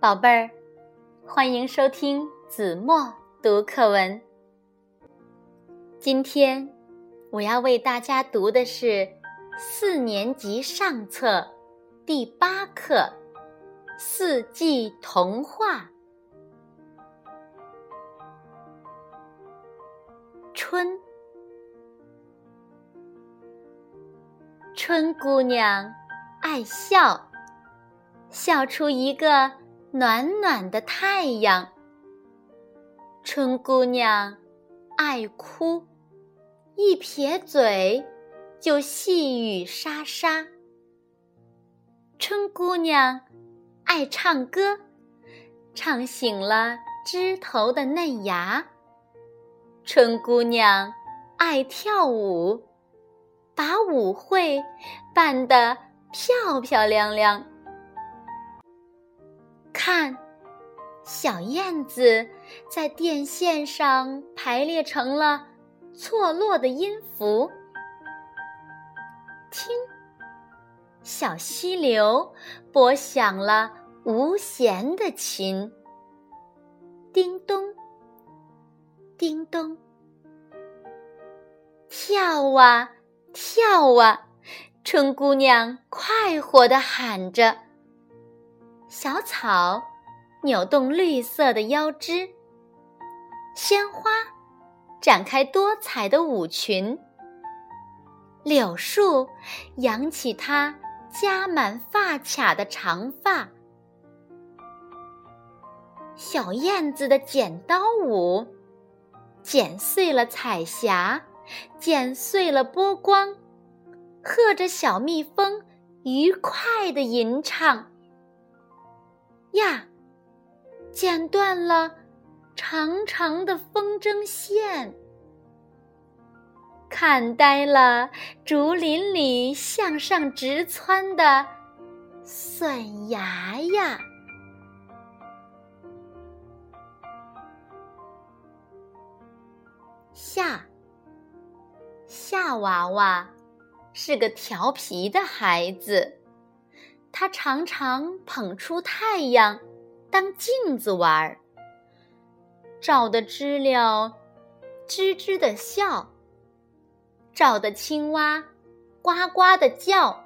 宝贝儿，欢迎收听子墨读课文。今天我要为大家读的是四年级上册第八课《四季童话》。春，春姑娘爱笑，笑出一个。暖暖的太阳，春姑娘爱哭，一撇嘴就细雨沙沙。春姑娘爱唱歌，唱醒了枝头的嫩芽。春姑娘爱跳舞，把舞会办得漂漂亮亮。看，小燕子在电线上排列成了错落的音符。听，小溪流拨响了无弦的琴。叮咚，叮咚，跳啊跳啊，春姑娘快活地喊着。小草扭动绿色的腰肢，鲜花展开多彩的舞裙。柳树扬起它夹满发卡的长发。小燕子的剪刀舞，剪碎了彩霞，剪碎了波光，和着小蜜蜂愉快的吟唱。呀，剪断了长长的风筝线，看呆了竹林里向上直窜的笋芽呀！夏夏娃娃是个调皮的孩子。他常常捧出太阳当镜子玩儿，照得知了吱吱的笑，照得青蛙呱呱的叫，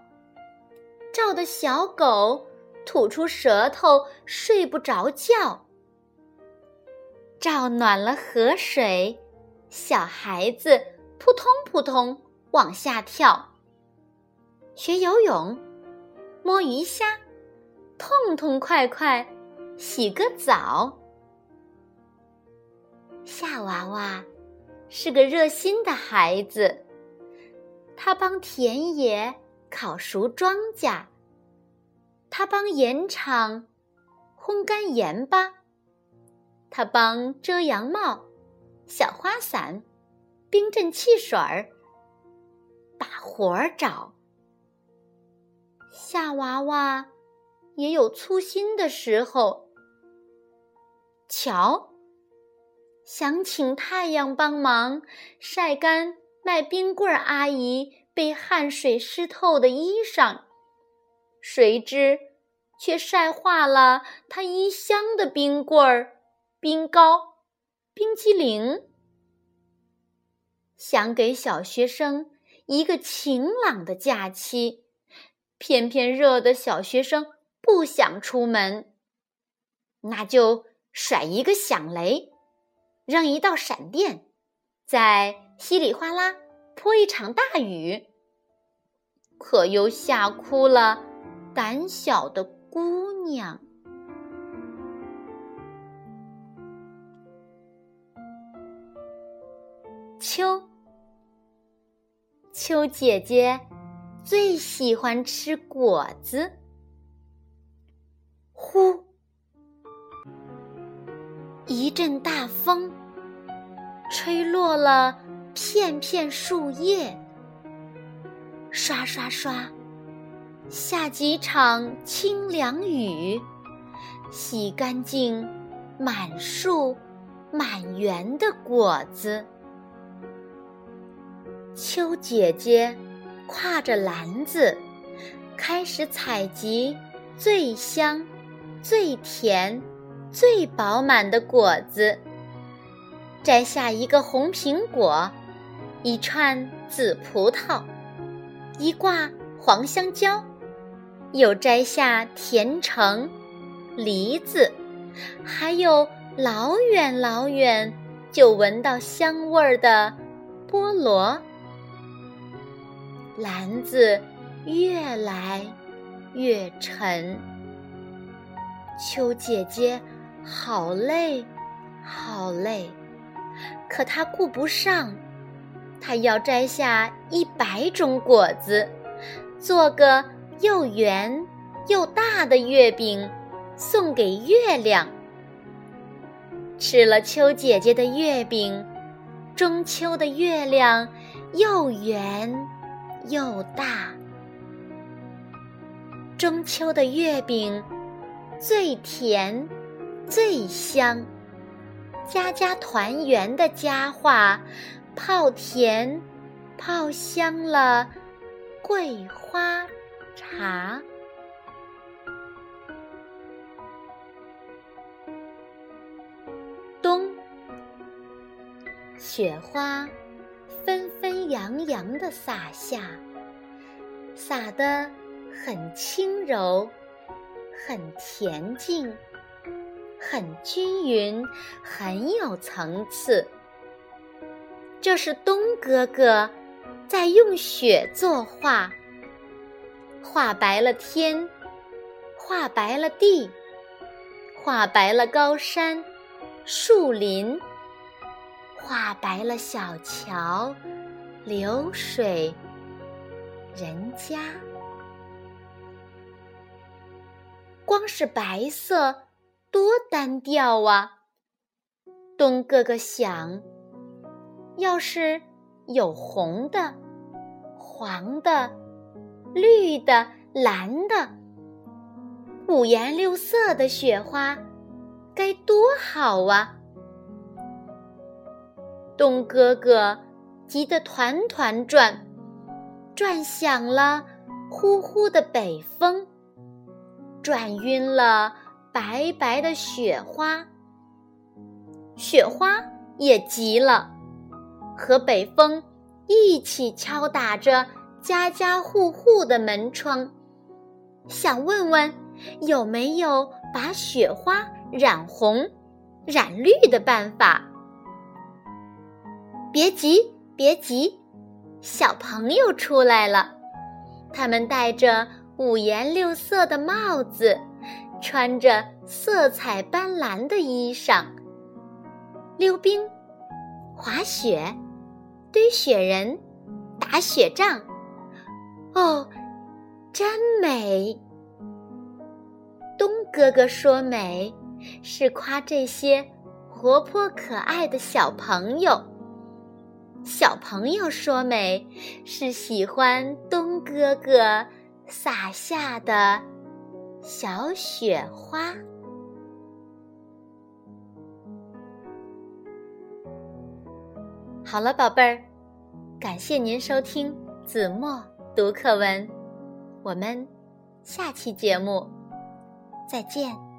照得小狗吐出舌头睡不着觉，照暖了河水，小孩子扑通扑通往下跳，学游泳。摸鱼虾，痛痛快快洗个澡。夏娃娃是个热心的孩子，他帮田野烤熟庄稼，他帮盐场烘干盐巴，他帮遮阳帽、小花伞、冰镇汽水儿把活儿找。夏娃娃也有粗心的时候。瞧，想请太阳帮忙晒干卖冰棍儿阿姨被汗水湿透的衣裳，谁知却晒化了她一箱的冰棍儿、冰糕、冰激凌。想给小学生一个晴朗的假期。偏偏热的小学生不想出门，那就甩一个响雷，扔一道闪电，再稀里哗啦泼一场大雨，可又吓哭了胆小的姑娘。秋，秋姐姐。最喜欢吃果子。呼，一阵大风，吹落了片片树叶。刷刷刷，下几场清凉雨，洗干净满树满园的果子。秋姐姐。挎着篮子，开始采集最香、最甜、最饱满的果子，摘下一个红苹果，一串紫葡萄，一挂黄香蕉，又摘下甜橙、梨子，还有老远老远就闻到香味儿的菠萝。篮子越来越沉，秋姐姐好累，好累，可她顾不上，她要摘下一百种果子，做个又圆又大的月饼，送给月亮。吃了秋姐姐的月饼，中秋的月亮又圆。又大，中秋的月饼最甜最香，家家团圆的佳话，泡甜泡香了桂花茶。冬，雪花。纷纷扬扬地洒下，洒得很轻柔，很恬静，很均匀，很有层次。这是东哥哥在用雪作画，画白了天，画白了地，画白了高山、树林。画白了小桥、流水、人家，光是白色多单调啊！东哥哥想，要是有红的、黄的、绿的、蓝的，五颜六色的雪花，该多好啊！东哥哥急得团团转，转响了呼呼的北风，转晕了白白的雪花。雪花也急了，和北风一起敲打着家家户户的门窗，想问问有没有把雪花染红、染绿的办法。别急，别急，小朋友出来了。他们戴着五颜六色的帽子，穿着色彩斑斓的衣裳，溜冰、滑雪、堆雪人、打雪仗。哦，真美！东哥哥说美，是夸这些活泼可爱的小朋友。小朋友说：“美是喜欢冬哥哥洒下的小雪花。”好了，宝贝儿，感谢您收听子墨读课文，我们下期节目再见。